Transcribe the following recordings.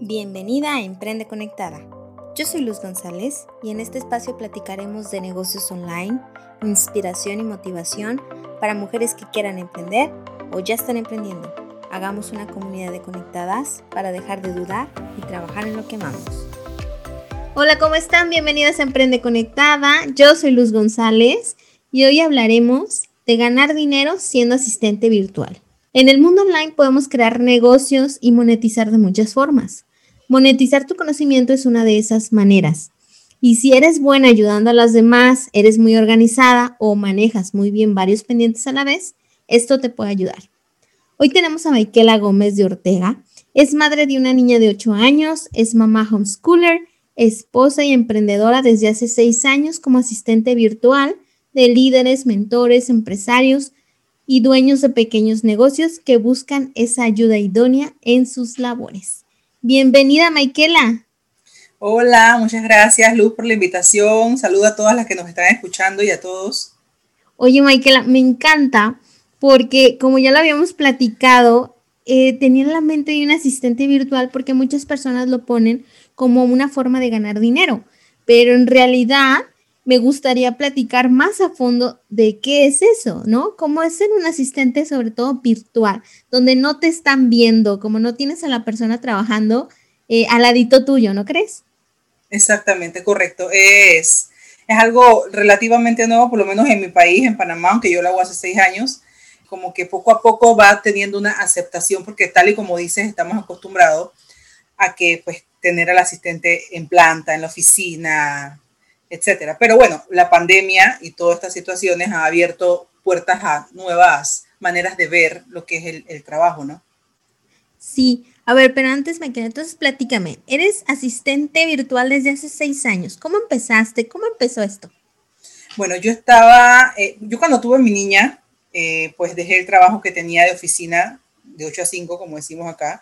Bienvenida a Emprende Conectada. Yo soy Luz González y en este espacio platicaremos de negocios online, inspiración y motivación para mujeres que quieran emprender o ya están emprendiendo. Hagamos una comunidad de conectadas para dejar de dudar y trabajar en lo que amamos. Hola, ¿cómo están? Bienvenidas a Emprende Conectada. Yo soy Luz González y hoy hablaremos de ganar dinero siendo asistente virtual. En el mundo online podemos crear negocios y monetizar de muchas formas. Monetizar tu conocimiento es una de esas maneras. Y si eres buena ayudando a las demás, eres muy organizada o manejas muy bien varios pendientes a la vez, esto te puede ayudar. Hoy tenemos a Michaela Gómez de Ortega. Es madre de una niña de 8 años, es mamá homeschooler, esposa y emprendedora desde hace 6 años como asistente virtual de líderes, mentores, empresarios y dueños de pequeños negocios que buscan esa ayuda idónea en sus labores. Bienvenida, Maikela. Hola, muchas gracias, Luz, por la invitación. Saludo a todas las que nos están escuchando y a todos. Oye, Maikela, me encanta porque, como ya lo habíamos platicado, eh, tenía en la mente de un asistente virtual porque muchas personas lo ponen como una forma de ganar dinero, pero en realidad me gustaría platicar más a fondo de qué es eso, ¿no? Cómo es ser un asistente, sobre todo virtual, donde no te están viendo, como no tienes a la persona trabajando eh, al ladito tuyo, ¿no crees? Exactamente, correcto. Es, es algo relativamente nuevo, por lo menos en mi país, en Panamá, aunque yo lo hago hace seis años, como que poco a poco va teniendo una aceptación, porque tal y como dices, estamos acostumbrados a que pues tener al asistente en planta, en la oficina, etcétera. Pero bueno, la pandemia y todas estas situaciones ha abierto puertas a nuevas maneras de ver lo que es el, trabajo, ¿no? Sí, a ver, pero antes me quedé, entonces platícame, eres asistente virtual desde hace seis años, ¿cómo empezaste? ¿Cómo empezó esto? Bueno, yo estaba, eh, yo cuando tuve mi niña, eh, pues dejé el trabajo que tenía de oficina de 8 a 5, como decimos acá,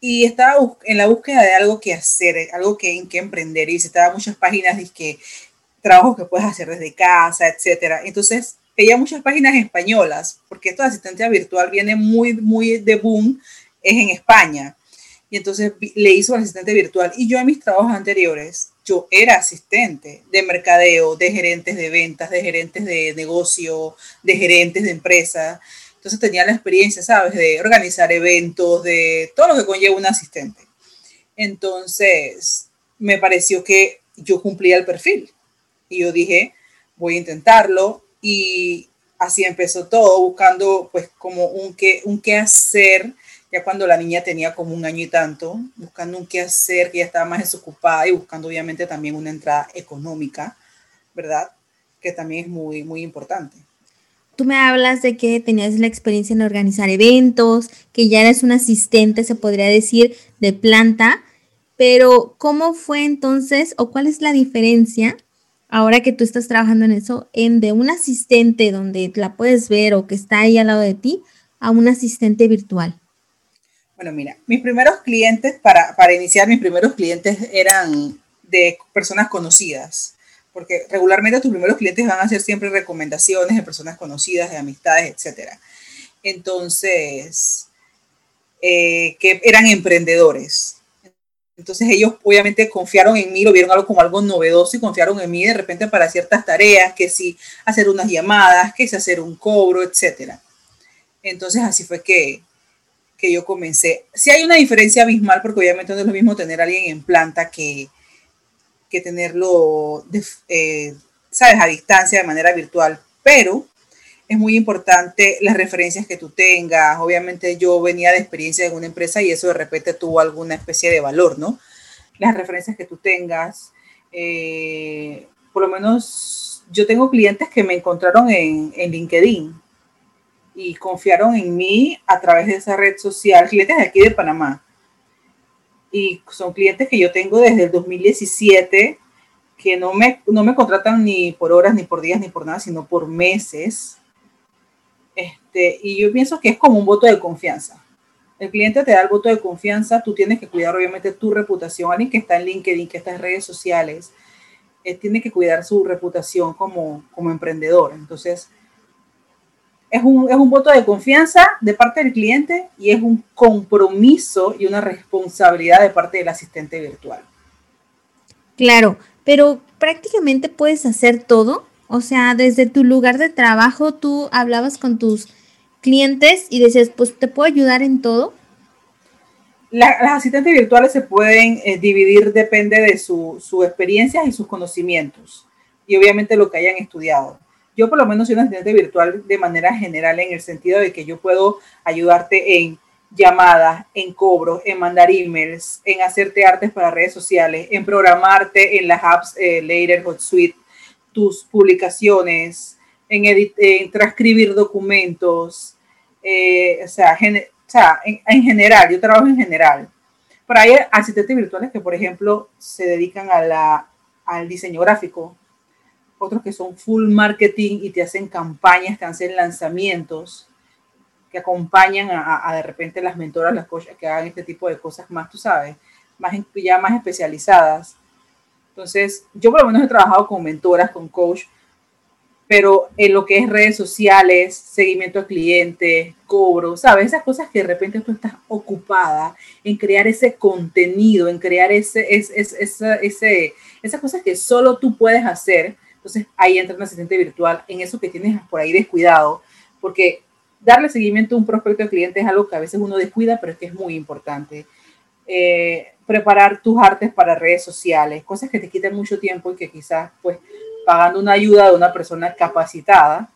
y estaba en la búsqueda de algo que hacer, algo que, que emprender. Y estaba muchas páginas de que trabajos que puedes hacer desde casa, etcétera. Entonces, veía muchas páginas españolas, porque esto de asistencia virtual viene muy, muy de boom, es en España. Y entonces le hizo asistente virtual. Y yo en mis trabajos anteriores, yo era asistente de mercadeo, de gerentes de ventas, de gerentes de negocio, de gerentes de empresa. Entonces tenía la experiencia, ¿sabes? De organizar eventos, de todo lo que conlleva un asistente. Entonces me pareció que yo cumplía el perfil. Y yo dije, voy a intentarlo. Y así empezó todo, buscando pues como un qué, un qué hacer, ya cuando la niña tenía como un año y tanto, buscando un qué hacer, que ya estaba más desocupada y buscando obviamente también una entrada económica, ¿verdad? Que también es muy, muy importante. Tú me hablas de que tenías la experiencia en organizar eventos, que ya eres un asistente, se podría decir, de planta, pero ¿cómo fue entonces o cuál es la diferencia ahora que tú estás trabajando en eso, en de un asistente donde la puedes ver o que está ahí al lado de ti, a un asistente virtual? Bueno, mira, mis primeros clientes, para, para iniciar, mis primeros clientes eran de personas conocidas porque regularmente tus primeros clientes van a ser siempre recomendaciones de personas conocidas, de amistades, etc. Entonces, eh, que eran emprendedores. Entonces ellos obviamente confiaron en mí, lo vieron algo como algo novedoso y confiaron en mí de repente para ciertas tareas, que si hacer unas llamadas, que si hacer un cobro, etc. Entonces así fue que, que yo comencé. Sí hay una diferencia abismal porque obviamente no es lo mismo tener a alguien en planta que, que tenerlo, eh, sabes, a distancia de manera virtual, pero es muy importante las referencias que tú tengas. Obviamente yo venía de experiencia en una empresa y eso de repente tuvo alguna especie de valor, ¿no? Las referencias que tú tengas. Eh, por lo menos yo tengo clientes que me encontraron en, en, LinkedIn y confiaron en mí a través de esa red social, clientes de aquí de Panamá y son clientes que yo tengo desde el 2017 que no me, no me contratan ni por horas, ni por días, ni por nada, sino por meses. Este, y yo pienso que es como un voto de confianza. El cliente te da el voto de confianza, tú tienes que cuidar obviamente tu reputación. Alguien que está en LinkedIn, que está en redes sociales, eh, tiene que cuidar su reputación como, como emprendedor. Entonces, es un, es un voto de confianza de parte del cliente y es un compromiso y una responsabilidad de parte del asistente virtual. Claro, pero prácticamente puedes hacer todo. O sea, desde tu lugar de trabajo tú hablabas con tus clientes y decías, pues te puedo ayudar en todo. las asistentes virtuales se pueden eh, dividir, depende de su, su experiencia y sus conocimientos y obviamente lo que hayan estudiado. Yo por lo menos soy un asistente virtual de manera general en el sentido de que yo puedo ayudarte en llamadas, en cobros, en mandar emails, en hacerte artes para redes sociales, en programarte en las apps eh, Later, HotSuite, tus publicaciones, en, en transcribir documentos, eh, o sea, en, en, general, yo trabajo en general. Pero hay asistentes virtuales que, por ejemplo, se dedican a la, al diseño gráfico, otros que son full marketing y te hacen campañas, te hacen lanzamientos, que acompañan a, de repente las mentoras, las coaches que hagan este tipo de cosas más, tú sabes, más, ya más especializadas. Entonces, yo por lo menos he trabajado con mentoras, con coach, pero en lo que es redes sociales, seguimiento a clientes, cobro, ¿sabes? Esas cosas que de repente tú estás ocupada en crear ese contenido, en crear ese, ese, ese, ese, esas cosas que solo tú puedes hacer entonces ahí entra un asistente virtual en eso que tienes por ahí descuidado, porque darle seguimiento a un prospecto de cliente es algo que a veces uno descuida, pero es que es muy importante. Eh, preparar tus artes para redes sociales, cosas que te quitan mucho tiempo y que quizás pues pagando una ayuda de una persona capacitada,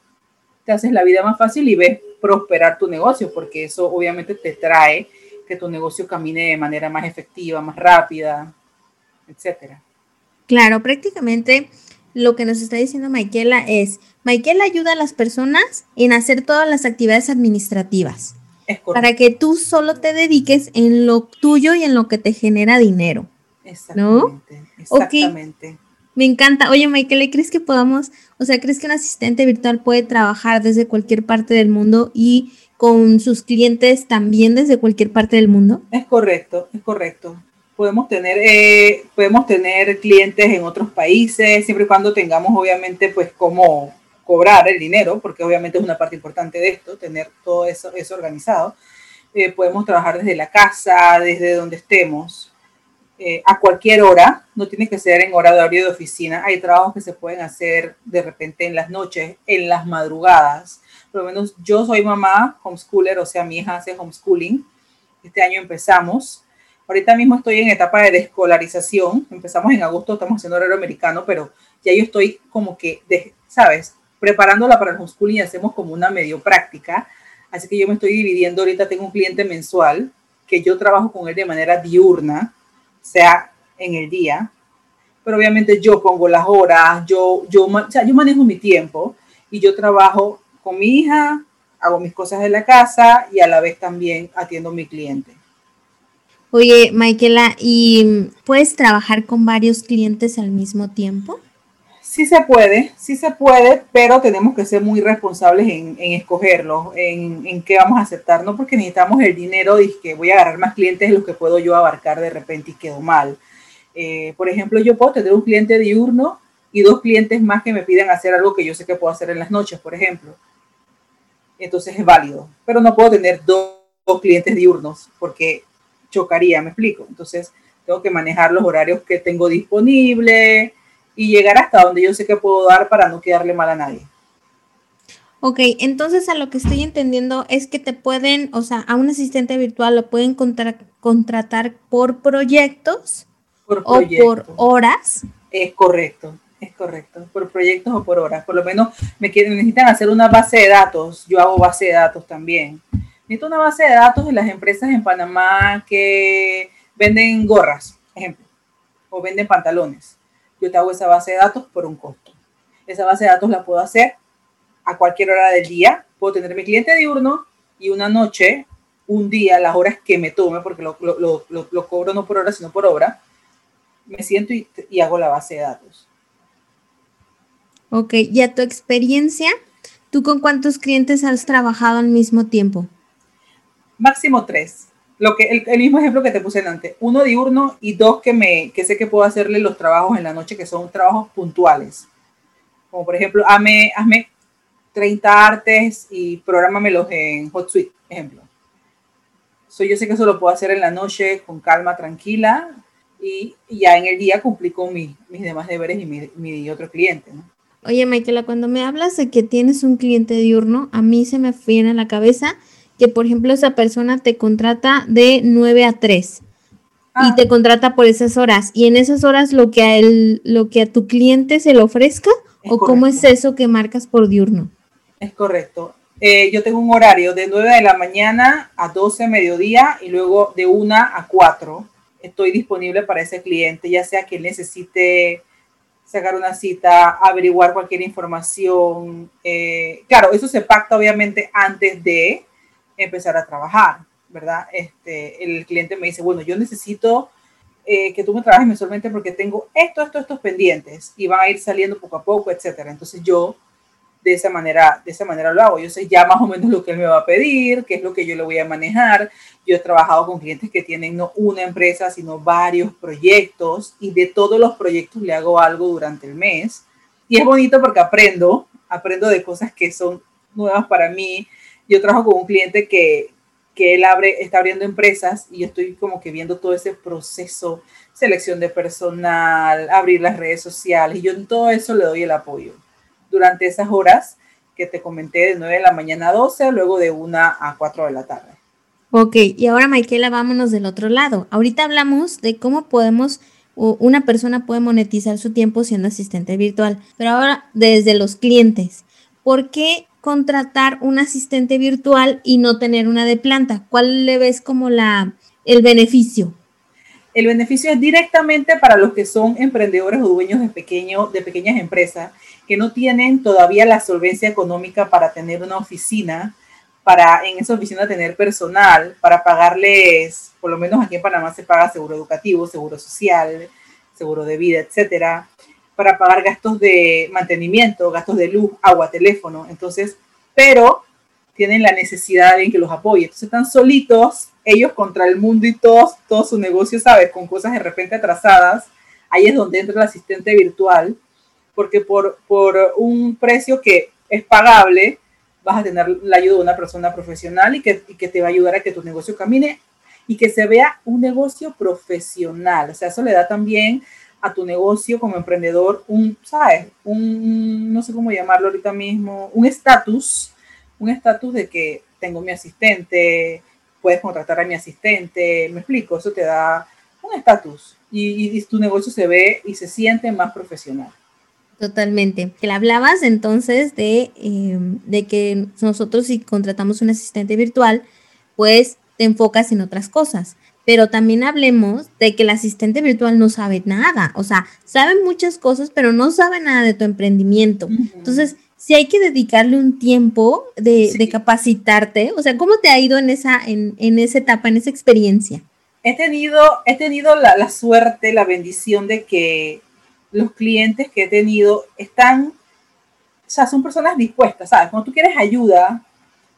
te haces la vida más fácil y ves prosperar tu negocio, porque eso obviamente te trae que tu negocio camine de manera más efectiva, más rápida, etcétera. Claro, prácticamente lo que nos está diciendo Michaela es, Michaela ayuda a las personas en hacer todas las actividades administrativas para que tú solo te dediques en lo tuyo y en lo que te genera dinero. Exactamente. Exactamente. Me encanta. Oye, Michaela, ¿crees que podamos, o sea, crees que un asistente virtual puede trabajar desde cualquier parte del mundo y con sus clientes también desde cualquier parte del mundo? Es correcto, es correcto podemos tener, eh, podemos tener clientes en otros países, siempre y cuando tengamos obviamente pues cómo cobrar el dinero, porque obviamente es una parte importante de esto, tener todo eso, eso organizado. Eh, podemos trabajar desde la casa, desde donde estemos, eh, a cualquier hora, no tiene que ser en horario de oficina, hay trabajos que se pueden hacer de repente en las noches, en las madrugadas. Por lo menos yo soy mamá homeschooler, o sea, mi hija hace homeschooling. Este año empezamos Ahorita mismo estoy en etapa de descolarización. Empezamos en agosto, estamos haciendo horario americano, pero ya yo estoy como que, ¿sabes? Preparándola para el homeschooling y hacemos como una medio práctica. Así que yo me estoy dividiendo. Ahorita tengo un cliente mensual que yo trabajo con él de manera diurna, sea en el día. Pero obviamente yo pongo las horas, yo, yo, o sea, yo manejo mi tiempo y yo trabajo con mi hija, hago mis cosas de la casa y a la vez también atiendo a mi cliente. Oye, Michaela, ¿y puedes trabajar con varios clientes al mismo tiempo? Sí se puede, sí se puede, pero tenemos que ser muy responsables en, en escogerlos, en, qué vamos a aceptar, no porque necesitamos el dinero y que voy a agarrar más clientes de los que puedo yo abarcar de repente y quedo mal. Eh, por ejemplo, yo puedo tener un cliente diurno y dos clientes más que me piden hacer algo que yo sé que puedo hacer en las noches, por ejemplo. Entonces es válido, pero no puedo tener dos clientes diurnos porque chocaría, me explico. Entonces, tengo que manejar los horarios que tengo disponible y llegar hasta donde yo sé que puedo dar para no quedarle mal a nadie. Ok, entonces a lo que estoy entendiendo es que te pueden, o sea, a un asistente virtual lo pueden contratar por proyectos por o por horas. Es correcto, es correcto, por proyectos o por horas. Por lo menos me quieren, necesitan hacer una base de datos, yo hago base de datos también necesito una base de datos de las empresas en Panamá que venden gorras, ejemplo, o venden pantalones. Yo te hago esa base de datos por un costo. Esa base de datos la puedo hacer a cualquier hora del día. Puedo tener mi cliente diurno y una noche, un día, las horas que me tome, porque lo, lo, cobro no por hora, sino por obra, me siento y, y hago la base de datos. Ok, y a tu experiencia, ¿tú con cuántos clientes has trabajado al mismo tiempo? Máximo tres. Lo que, el, mismo ejemplo que te puse antes, uno diurno y dos que, me, que sé que puedo hacerle los trabajos en la noche, que son trabajos puntuales. Como por ejemplo, hazme, hazme 30 artes y prográmamelos en HotSuite, ejemplo. So, yo sé que eso lo puedo hacer en la noche con calma, tranquila, y, ya en el día cumplí con mis demás deberes y mi, mi otro cliente. ¿no? Oye, Michaela, cuando me hablas de que tienes un cliente diurno, a mí se me viene a la cabeza que, por ejemplo, esa persona te contrata de 9 a 3 y ah. te contrata por esas horas. Y en esas horas lo que a, él, lo que a tu cliente se le ofrezca, o cómo es eso que marcas por diurno. Es correcto. Eh, yo tengo un horario de 9 de la mañana a 12 mediodía y luego de 1 a 4 estoy disponible para ese cliente, ya sea que necesite sacar una cita, averiguar cualquier información. Eh, claro, eso se pacta obviamente antes de empezar a trabajar, ¿verdad? Este, el cliente me dice, bueno, yo necesito eh, que tú me trabajes mensualmente porque tengo esto, esto, estos pendientes y van a ir saliendo poco a poco, etcétera. Entonces yo de esa manera, de esa manera lo hago. Yo sé ya más o menos lo que él me va a pedir, qué es lo que yo le voy a manejar. Yo he trabajado con clientes que tienen no una empresa, sino varios proyectos y de todos los proyectos le hago algo durante el mes. Y es bonito porque aprendo, aprendo de cosas que son nuevas para mí. Yo trabajo con un cliente que, que él abre, está abriendo empresas y yo estoy como que viendo todo ese proceso, selección de personal, abrir las redes sociales y yo en todo eso le doy el apoyo durante esas horas que te comenté de 9 de la mañana a 12, luego de 1 a 4 de la tarde. Ok, y ahora Michaela, vámonos del otro lado. Ahorita hablamos de cómo podemos, una persona puede monetizar su tiempo siendo asistente virtual, pero ahora desde los clientes, ¿por qué contratar un asistente virtual y no tener una de planta? ¿Cuál le ves como la, el beneficio? El beneficio es directamente para los que son emprendedores o dueños de, pequeño, de pequeñas empresas que no tienen todavía la solvencia económica para tener una oficina, para en esa oficina tener personal, para pagarles, por lo menos aquí en Panamá se paga seguro educativo, seguro social, seguro de vida, etcétera, para pagar gastos de mantenimiento, gastos de luz, agua, teléfono. Entonces, pero tienen la necesidad de alguien que los apoye. Entonces están solitos, ellos contra el mundo y todos, todo su negocio, ¿sabes? Con cosas de repente atrasadas. Ahí es donde entra el asistente virtual porque por, por un precio que es pagable, vas a tener la ayuda de una persona profesional y que, y que te va a ayudar a que tu negocio camine y que se vea un negocio profesional. O sea, eso le da también a tu negocio como emprendedor un, ¿sabes? Un, no sé cómo llamarlo ahorita mismo, un estatus, un estatus de que tengo mi asistente, puedes contratar a mi asistente, me explico, eso te da un estatus y, tu negocio se ve y se siente más profesional. Totalmente. Que hablabas entonces de, em, de que nosotros si contratamos un asistente virtual, pues te enfocas en otras cosas. Pero también hablemos de que el asistente virtual no sabe nada. O sea, sabe muchas cosas, pero no sabe nada de tu emprendimiento. Entonces, si hay que dedicarle un tiempo de, de, capacitarte. O sea, ¿cómo te ha ido en esa, en, en esa etapa, en esa experiencia? He tenido, he tenido la, la suerte, la bendición de que los clientes que he tenido están, o sea, son personas dispuestas, ¿sabes? Cuando tú quieres ayuda,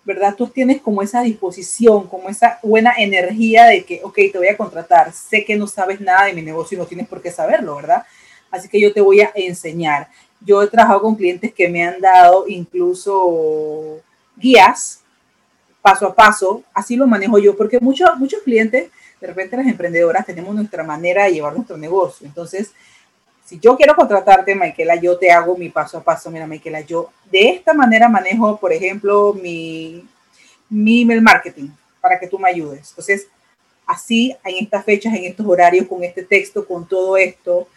¿verdad? Tú tienes como esa disposición, como esa buena energía de que, ok, te voy a contratar, sé que no sabes nada de mi negocio y no tienes por qué saberlo, ¿verdad? Así que yo te voy a enseñar. Yo he trabajado con clientes que me han dado incluso guías paso a paso, así lo manejo yo, porque muchos, muchos clientes, de repente las emprendedoras tenemos nuestra manera de llevar nuestro negocio. Entonces, si yo quiero contratarte, Michaela, yo te hago mi paso a paso. Mira, Michaela, yo de esta manera manejo, por ejemplo, mi, mi email marketing para que tú me ayudes. Entonces, así en estas fechas, en estos horarios, con este texto, con todo esto,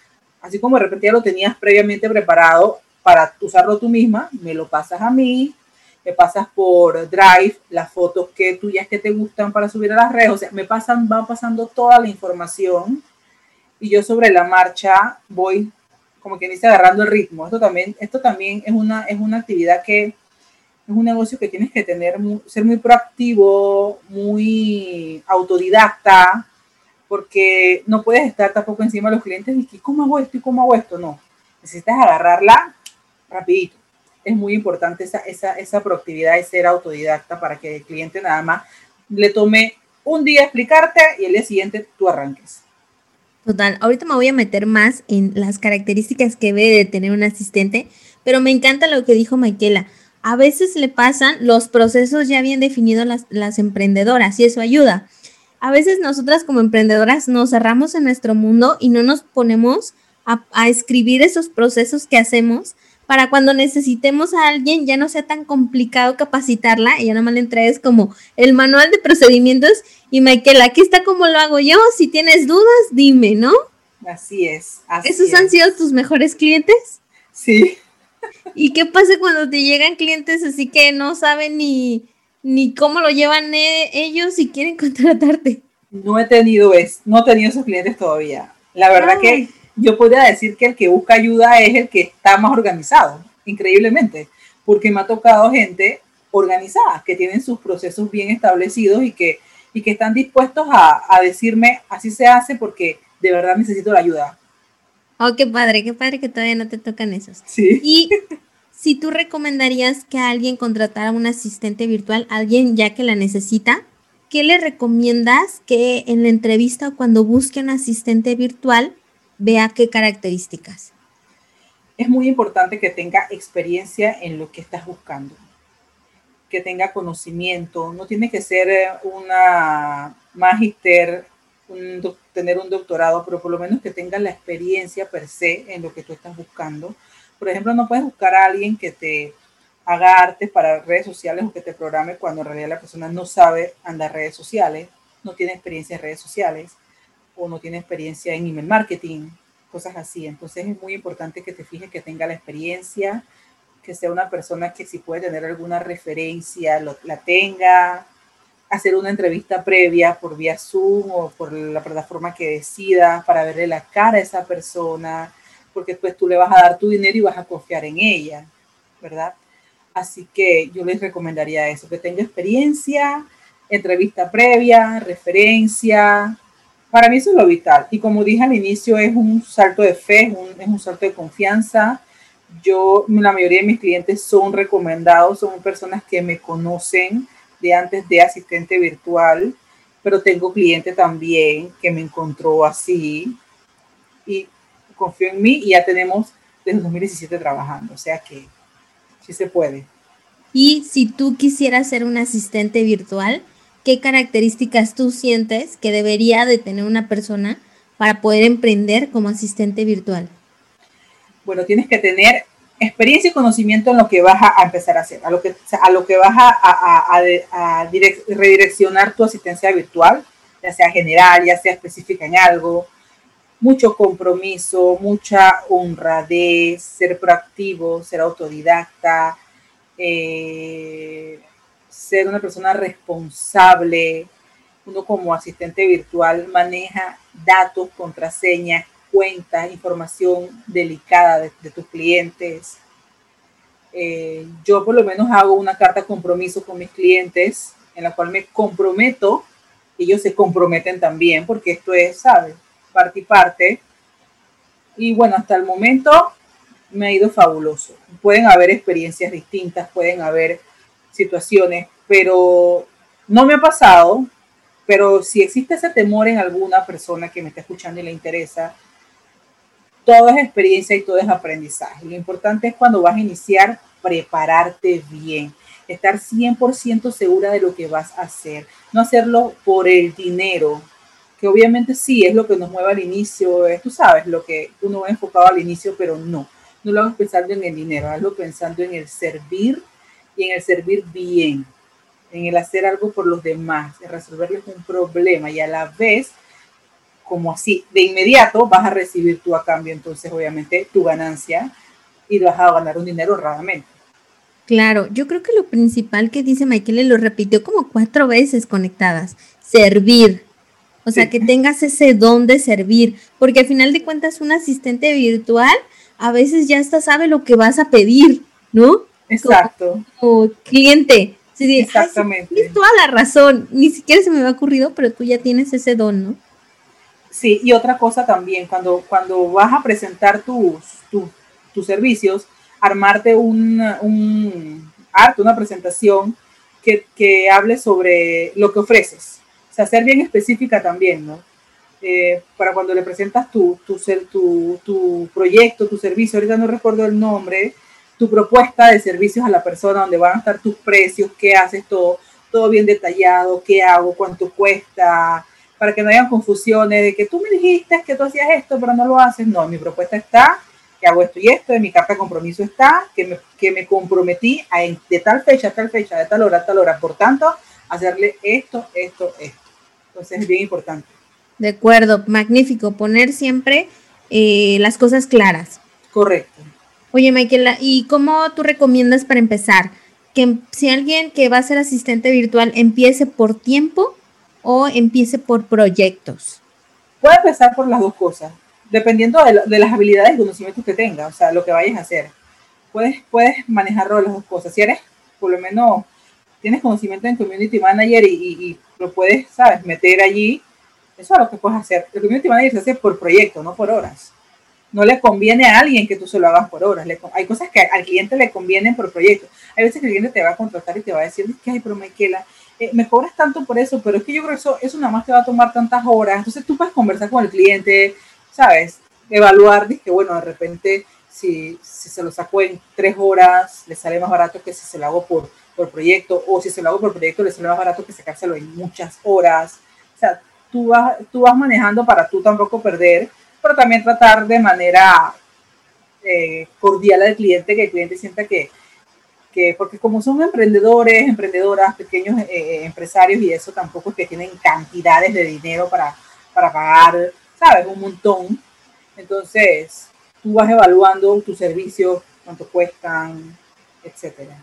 así como de repente ya lo tenías previamente preparado para usarlo tú misma, me lo pasas a mí, me pasas por Drive las fotos que tuyas que te gustan para subir a las redes, o sea, me pasan, va pasando toda la información y yo sobre la marcha voy, como quien dice, agarrando el ritmo. Esto también, esto también es, una, es una actividad que es un negocio que tienes que tener, ser muy proactivo, muy autodidacta, porque no puedes estar tampoco encima de los clientes y que, ¿cómo hago esto y cómo hago esto? No, necesitas agarrarla rapidito. Es muy importante esa, esa, esa proactividad y ser autodidacta para que el cliente nada más le tome un día explicarte y el día siguiente tú arranques. Total, ahorita me voy a meter más en las características que debe de tener un asistente, pero me encanta lo que dijo Michaela. a veces le pasan los procesos ya bien definidos las, las emprendedoras y eso ayuda. A veces nosotras como emprendedoras nos cerramos en nuestro mundo y no nos ponemos a, a escribir esos procesos que hacemos para cuando necesitemos a alguien ya no sea tan complicado capacitarla y ya nomás le entregues como el manual de procedimientos y Michael, aquí está como lo hago yo, si tienes dudas, dime, ¿no? Así es. Así ¿Esos han sido tus mejores clientes? Sí. ¿Y qué pasa cuando te llegan clientes así que no saben ni, ni cómo lo llevan e, ellos y quieren contratarte? No he tenido es, no he tenido esos clientes todavía. La verdad que yo podría decir que el que busca ayuda es el que está más organizado, increíblemente, porque me ha tocado gente organizada, que tienen sus procesos bien establecidos y que, y que están dispuestos a, a decirme, así se hace porque de verdad necesito la ayuda. Oh, qué padre, qué padre que todavía no te tocan esos. Sí. Y si tú recomendarías que alguien contratara un asistente virtual, alguien ya que la necesita, ¿qué le recomiendas que en la entrevista o cuando busque un asistente virtual vea qué características? Es muy importante que tenga experiencia en lo que estás buscando, que tenga conocimiento, no tiene que ser eh, una magister, un, tener un doctorado, pero por lo menos que tenga la experiencia per se en lo que tú estás buscando. Por ejemplo, no puedes buscar a alguien que te haga artes para redes sociales o que te programe cuando en realidad la persona no sabe andar redes sociales, no tiene experiencia en redes sociales o no tiene experiencia en email marketing, cosas así. Entonces es muy importante que te fijes que tenga la experiencia, que sea una persona que si puede tener alguna referencia, lo, la tenga, hacer una entrevista previa por vía Zoom o por la plataforma que decida para verle la cara a esa persona, porque pues tú le vas a dar tu dinero y vas a confiar en ella, ¿verdad? Así que yo les recomendaría eso, que tenga experiencia, entrevista previa, referencia, para mí eso es lo vital. Y como dije al inicio, es un salto de fe, es un, es un salto de confianza. Yo, la mayoría de mis clientes son recomendados, son personas que me conocen de antes de asistente virtual, pero tengo cliente también que me encontró así y confió en mí y ya tenemos desde 2017 trabajando, o sea que sí se puede. Y si tú quisieras ser un asistente virtual, ¿qué características tú sientes que debería de tener una persona para poder emprender como asistente virtual? Bueno, tienes que tener experiencia y conocimiento en lo que vas a, empezar a hacer, a lo que, a lo que vas a, a, redireccionar tu asistencia virtual, ya sea general, ya sea específica en algo, mucho compromiso, mucha honradez, ser proactivo, ser autodidacta, eh, ser una persona responsable. Uno como asistente virtual maneja datos, contraseñas, cuentas, información delicada de, tus clientes. Eh, yo por lo menos hago una carta de compromiso con mis clientes en la cual me comprometo, ellos se comprometen también, porque esto es, ¿sabes? Parte y parte. Y bueno, hasta el momento me ha ido fabuloso. Pueden haber experiencias distintas, pueden haber situaciones, pero no me ha pasado, pero si existe ese temor en alguna persona que me está escuchando y le interesa, todo es experiencia y todo es aprendizaje. Lo importante es cuando vas a iniciar, prepararte bien, estar 100% segura de lo que vas a hacer, no hacerlo por el dinero, que obviamente sí es lo que nos mueve al inicio, tú sabes, lo que uno va enfocado al inicio, pero no, no lo hagas pensando en el dinero, hazlo pensando en el servir y en el servir bien, en el hacer algo por los demás, en resolverles un problema y a la vez, como así, de inmediato vas a recibir tú a cambio, entonces obviamente tu ganancia y vas a ganar un dinero honradamente. Claro, yo creo que lo principal que dice Michael lo repitió como cuatro veces conectadas, servir. O sea, que tengas ese don de servir, porque al final de cuentas un asistente virtual a veces ya hasta sabe lo que vas a pedir, ¿no? Exacto. Como, cliente. Exactamente. Tienes toda la razón. Ni siquiera se me había ocurrido, pero tú ya tienes ese don, ¿no? Sí, y otra cosa también, cuando, cuando vas a presentar tus, tus, servicios, armarte un, un arte, una presentación que, que, hable sobre lo que ofreces. O sea, ser bien específica también, ¿no? Eh, para cuando le presentas tu, tu, tu, tu proyecto, tu servicio, ahorita no recuerdo el nombre, tu propuesta de servicios a la persona, donde van a estar tus precios, qué haces, todo, todo bien detallado, qué hago, cuánto cuesta, para que no haya confusiones de que tú me dijiste que tú hacías esto, pero no lo haces. No, mi propuesta está, que hago esto y esto, en mi carta de compromiso está, que me, que me comprometí a, de tal fecha a tal fecha, de tal hora a tal hora, por tanto, hacerle esto, esto, esto. Entonces es bien importante. De acuerdo, magnífico, poner siempre eh, las cosas claras. Correcto. Oye, Michael, ¿y cómo tú recomiendas para empezar? Que si alguien que va a ser asistente virtual empiece por tiempo o empiece por proyectos? Puede empezar por las dos cosas, dependiendo de, las habilidades y conocimientos que tenga, o sea, lo que vayas a hacer. Puedes, puedes manejarlo de las dos cosas. Si eres, por lo menos, tienes conocimiento en Community Manager y, lo puedes, ¿sabes?, meter allí, eso es lo que puedes hacer. El Community Manager se hace por proyecto, no por horas. No le conviene a alguien que tú se lo hagas por horas. hay cosas que al cliente le convienen por proyecto. Hay veces que el cliente te va a contratar y te va a decir, que hay, pero Michaela, eh, me cobras tanto por eso, pero es que yo creo que eso, eso nada más te va a tomar tantas horas. Entonces tú puedes conversar con el cliente, ¿sabes? Evaluar, que bueno, de repente si, si, se lo saco en tres horas, le sale más barato que si se lo hago por, por proyecto, o si se lo hago por proyecto, le sale más barato que sacárselo en muchas horas. O sea, tú vas, tú vas manejando para tú tampoco perder, pero también tratar de manera eh, cordial al cliente, que el cliente sienta que, porque como son emprendedores, emprendedoras, pequeños eh, eh, empresarios y eso tampoco es que tienen cantidades de dinero para, para pagar, ¿sabes? Un montón. Entonces, tú vas evaluando tus servicios, cuánto cuestan, etcétera.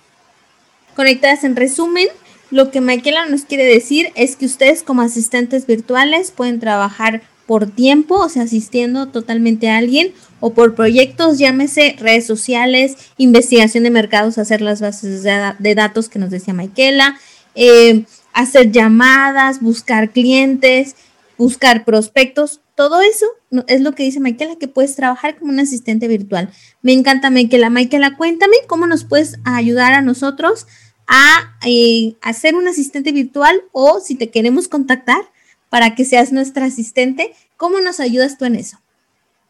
Conectadas en resumen, lo que Michaela nos quiere decir es que ustedes como asistentes virtuales pueden trabajar por tiempo, o sea, asistiendo totalmente a alguien, o por proyectos, llámese redes sociales, investigación de mercados, hacer las bases de, datos que nos decía Michaela, eh, hacer llamadas, buscar clientes, buscar prospectos, todo eso es lo que dice Michaela, que puedes trabajar como un asistente virtual. Me encanta, Michaela. Michaela, cuéntame cómo nos puedes ayudar a nosotros a eh, hacer un asistente virtual o si te queremos contactar, para que seas nuestra asistente. ¿Cómo nos ayudas tú en eso?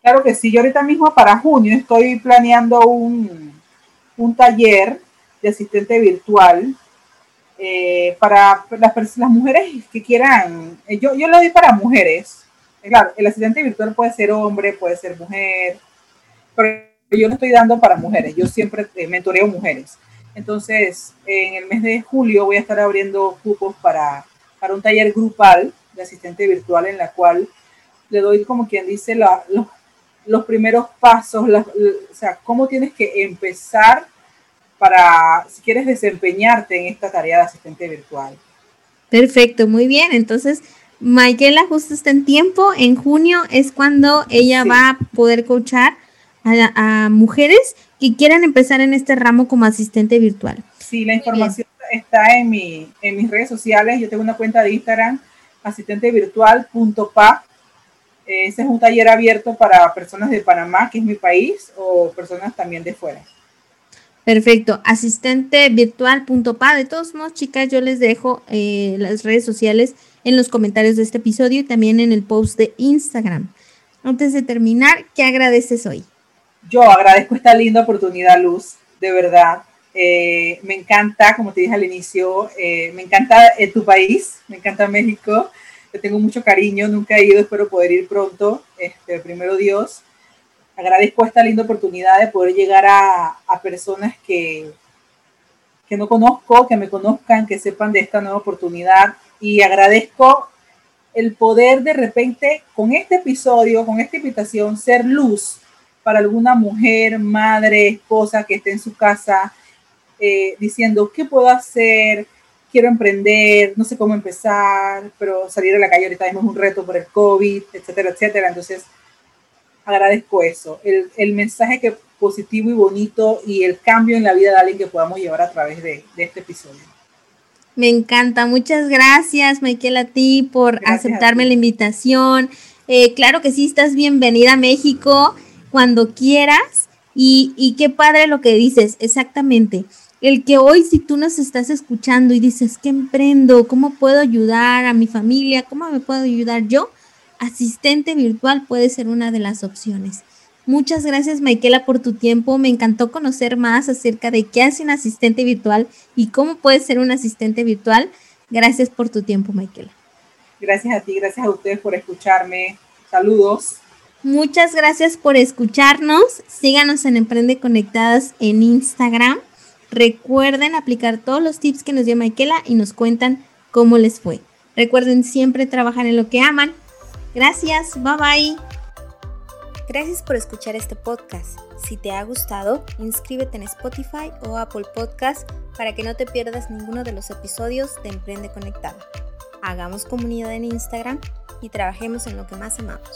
Claro que sí, yo ahorita mismo para junio estoy planeando un, un taller de asistente virtual eh, para las, las, mujeres que quieran, eh, yo, yo lo doy para mujeres. Eh, claro, el asistente virtual puede ser hombre, puede ser mujer, pero yo lo estoy dando para mujeres, yo siempre mentoreo mujeres. Entonces, en el mes de julio voy a estar abriendo cupos para, para un taller grupal de asistente virtual en la cual le doy como quien dice los, primeros pasos, o sea, cómo tienes que empezar para, si quieres desempeñarte en esta tarea de asistente virtual. Perfecto, muy bien. Entonces, Michaela justo está en tiempo. En junio es cuando ella va a poder coachar a, a, mujeres que quieran empezar en este ramo como asistente virtual. Sí, la información está en, mi, en mis redes sociales. Yo tengo una cuenta de Instagram asistentevirtual.pa. Ese es un taller abierto para personas de Panamá, que es mi país, o personas también de fuera. Perfecto, asistentevirtual.pa. De todos modos, chicas, yo les dejo eh, las redes sociales en los comentarios de este episodio y también en el post de Instagram. Antes de terminar, ¿qué agradeces hoy? Yo agradezco esta linda oportunidad, Luz, de verdad. Eh, me encanta, como te dije al inicio, eh, me encanta eh, tu país, me encanta México. Te tengo mucho cariño, nunca he ido, espero poder ir pronto, este, primero Dios. Agradezco esta linda oportunidad de poder llegar a, a personas que, que no conozco, que me conozcan, que sepan de esta nueva oportunidad y agradezco el poder de repente con este episodio, con esta invitación, ser luz para alguna mujer, madre, esposa que esté en su casa eh, diciendo, ¿qué puedo hacer? Quiero emprender, no sé cómo empezar, pero salir a la calle ahorita mismo es un reto por el COVID, etcétera, etcétera. Entonces, agradezco eso, el, el mensaje que positivo y bonito y el cambio en la vida de alguien que podamos llevar a través de, de este episodio. Me encanta, muchas gracias Michael a ti por aceptarme la invitación. Eh, claro que sí, estás bienvenida a México cuando quieras y, y qué padre lo que dices, exactamente el que hoy si tú nos estás escuchando y dices, ¿qué emprendo? ¿Cómo puedo ayudar a mi familia? ¿Cómo me puedo ayudar yo? Asistente virtual puede ser una de las opciones. Muchas gracias, Michaela, por tu tiempo. Me encantó conocer más acerca de qué hace un asistente virtual y cómo puede ser un asistente virtual. Gracias por tu tiempo, Michaela. Gracias a ti, gracias a ustedes por escucharme. Saludos. Muchas gracias por escucharnos. Síganos en Emprende Conectadas en Instagram. Recuerden aplicar todos los tips que nos dio Michaela y nos cuentan cómo les fue. Recuerden siempre trabajar en lo que aman. Gracias, bye bye. Gracias por escuchar este podcast. Si te ha gustado, inscríbete en Spotify o Apple Podcast para que no te pierdas ninguno de los episodios de Emprende Conectado. Hagamos comunidad en Instagram y trabajemos en lo que más amamos.